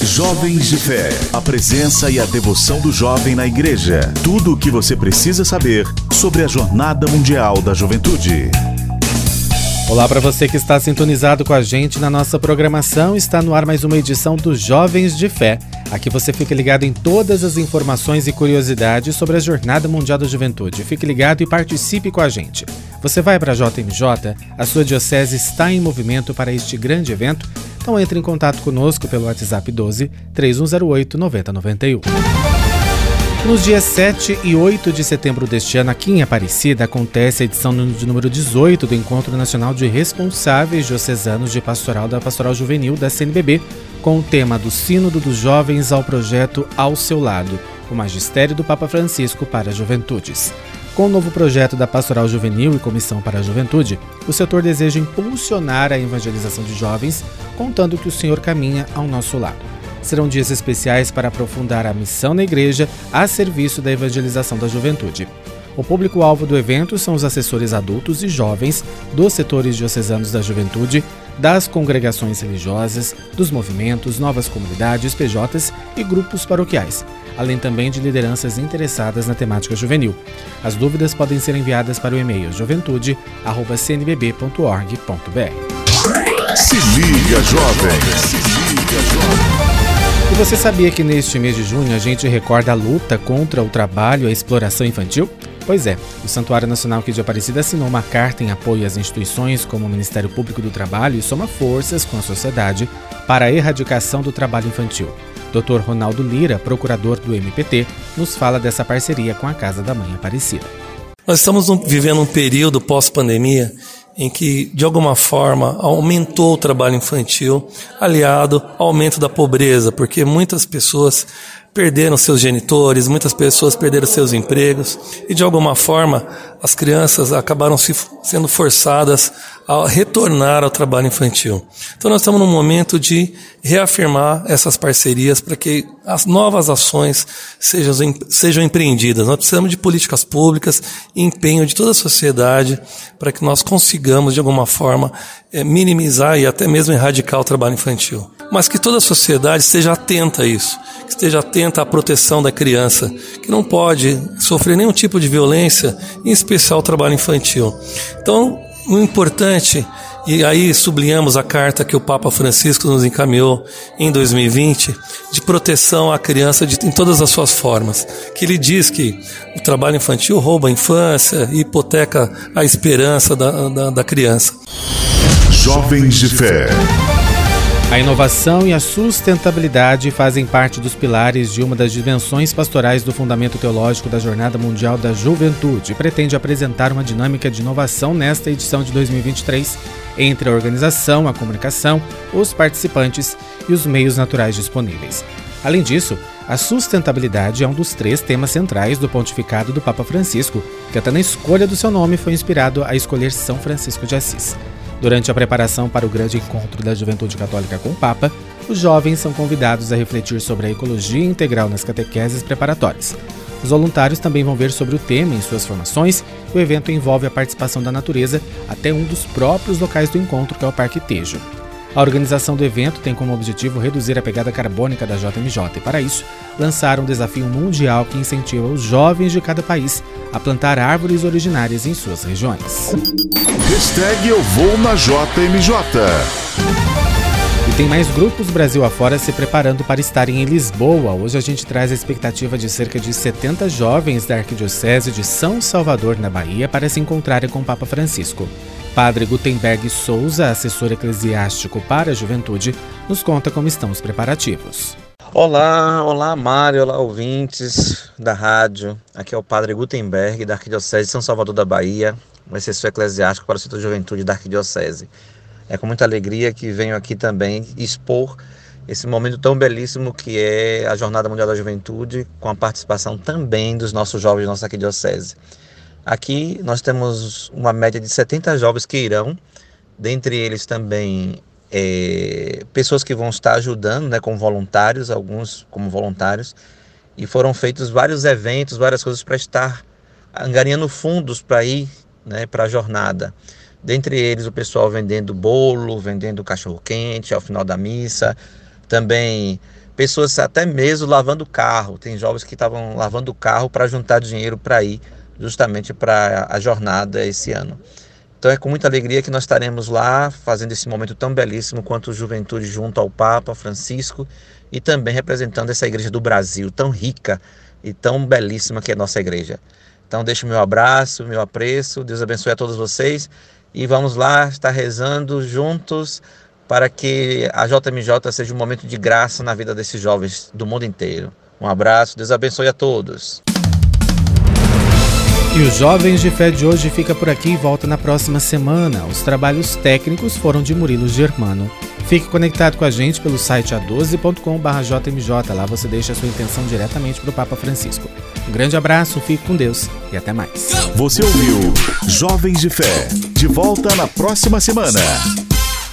Jovens de Fé. A presença e a devoção do jovem na igreja. Tudo o que você precisa saber sobre a Jornada Mundial da Juventude. Olá para você que está sintonizado com a gente na nossa programação. Está no ar mais uma edição do Jovens de Fé. Aqui você fica ligado em todas as informações e curiosidades sobre a Jornada Mundial da Juventude. Fique ligado e participe com a gente. Você vai para a JMJ? A sua diocese está em movimento para este grande evento? Então entre em contato conosco pelo WhatsApp 12 3108 9091. Nos dias 7 e 8 de setembro deste ano, aqui em Aparecida, acontece a edição de número 18 do Encontro Nacional de Responsáveis Diocesanos de Pastoral da Pastoral Juvenil da CNBB, com o tema do Sínodo dos Jovens ao projeto Ao Seu Lado, o Magistério do Papa Francisco para Juventudes. Com o novo projeto da Pastoral Juvenil e Comissão para a Juventude, o setor deseja impulsionar a evangelização de jovens, contando que o Senhor caminha ao nosso lado serão dias especiais para aprofundar a missão na igreja a serviço da evangelização da juventude. O público-alvo do evento são os assessores adultos e jovens dos setores diocesanos da juventude, das congregações religiosas, dos movimentos, novas comunidades, PJs e grupos paroquiais, além também de lideranças interessadas na temática juvenil. As dúvidas podem ser enviadas para o e-mail juventude@cnbb.org.br. Se liga, jovem! Se liga, jovem! E você sabia que neste mês de junho a gente recorda a luta contra o trabalho e a exploração infantil? Pois é, o Santuário Nacional aqui de Aparecida assinou uma carta em apoio às instituições como o Ministério Público do Trabalho e soma forças com a sociedade para a erradicação do trabalho infantil. Dr. Ronaldo Lira, procurador do MPT, nos fala dessa parceria com a Casa da Mãe Aparecida. Nós estamos vivendo um período pós-pandemia em que, de alguma forma, aumentou o trabalho infantil, aliado ao aumento da pobreza, porque muitas pessoas perderam seus genitores, muitas pessoas perderam seus empregos e de alguma forma as crianças acabaram se, sendo forçadas a retornar ao trabalho infantil. Então nós estamos num momento de reafirmar essas parcerias para que as novas ações sejam, sejam empreendidas. Nós precisamos de políticas públicas e empenho de toda a sociedade para que nós consigamos de alguma forma é, minimizar e até mesmo erradicar o trabalho infantil. Mas que toda a sociedade esteja atenta a isso que esteja atenta à proteção da criança, que não pode sofrer nenhum tipo de violência, em especial o trabalho infantil. Então, o importante, e aí sublinhamos a carta que o Papa Francisco nos encaminhou em 2020, de proteção à criança de, em todas as suas formas, que ele diz que o trabalho infantil rouba a infância e hipoteca a esperança da, da, da criança. Jovens de Fé. A inovação e a sustentabilidade fazem parte dos pilares de uma das dimensões pastorais do Fundamento Teológico da Jornada Mundial da Juventude e pretende apresentar uma dinâmica de inovação nesta edição de 2023 entre a organização, a comunicação, os participantes e os meios naturais disponíveis. Além disso, a sustentabilidade é um dos três temas centrais do pontificado do Papa Francisco, que até na escolha do seu nome foi inspirado a escolher São Francisco de Assis. Durante a preparação para o grande encontro da juventude católica com o Papa, os jovens são convidados a refletir sobre a ecologia integral nas catequeses preparatórias. Os voluntários também vão ver sobre o tema em suas formações. O evento envolve a participação da natureza até um dos próprios locais do encontro, que é o Parque Tejo. A organização do evento tem como objetivo reduzir a pegada carbônica da JMJ e, para isso, lançaram um desafio mundial que incentiva os jovens de cada país a plantar árvores originárias em suas regiões. Hashtag Eu Vou na JMJ. Tem mais grupos Brasil afora se preparando para estarem em Lisboa. Hoje a gente traz a expectativa de cerca de 70 jovens da Arquidiocese de São Salvador, na Bahia, para se encontrarem com o Papa Francisco. Padre Gutenberg Souza, assessor eclesiástico para a juventude, nos conta como estão os preparativos. Olá, olá Mário, olá ouvintes da rádio. Aqui é o Padre Gutenberg, da Arquidiocese de São Salvador da Bahia, um assessor eclesiástico para o setor de juventude da Arquidiocese. É com muita alegria que venho aqui também expor esse momento tão belíssimo que é a Jornada Mundial da Juventude, com a participação também dos nossos jovens da nossa Arquidiocese. Aqui nós temos uma média de 70 jovens que irão, dentre eles também é, pessoas que vão estar ajudando, né, como voluntários, alguns como voluntários, e foram feitos vários eventos, várias coisas para estar angariando fundos para ir né, para a jornada. Dentre eles, o pessoal vendendo bolo, vendendo cachorro-quente ao final da missa, também pessoas até mesmo lavando carro. Tem jovens que estavam lavando carro para juntar dinheiro para ir justamente para a jornada esse ano. Então é com muita alegria que nós estaremos lá fazendo esse momento tão belíssimo quanto juventude junto ao Papa Francisco e também representando essa igreja do Brasil, tão rica e tão belíssima que é a nossa igreja. Então deixo meu abraço, meu apreço, Deus abençoe a todos vocês e vamos lá estar rezando juntos para que a JMJ seja um momento de graça na vida desses jovens do mundo inteiro. Um abraço, Deus abençoe a todos. E os Jovens de Fé de hoje fica por aqui e volta na próxima semana. Os trabalhos técnicos foram de Murilo Germano. Fique conectado com a gente pelo site a12.com.br Lá você deixa a sua intenção diretamente para o Papa Francisco. Um grande abraço, fique com Deus e até mais. Você ouviu Jovens de Fé. De volta na próxima semana.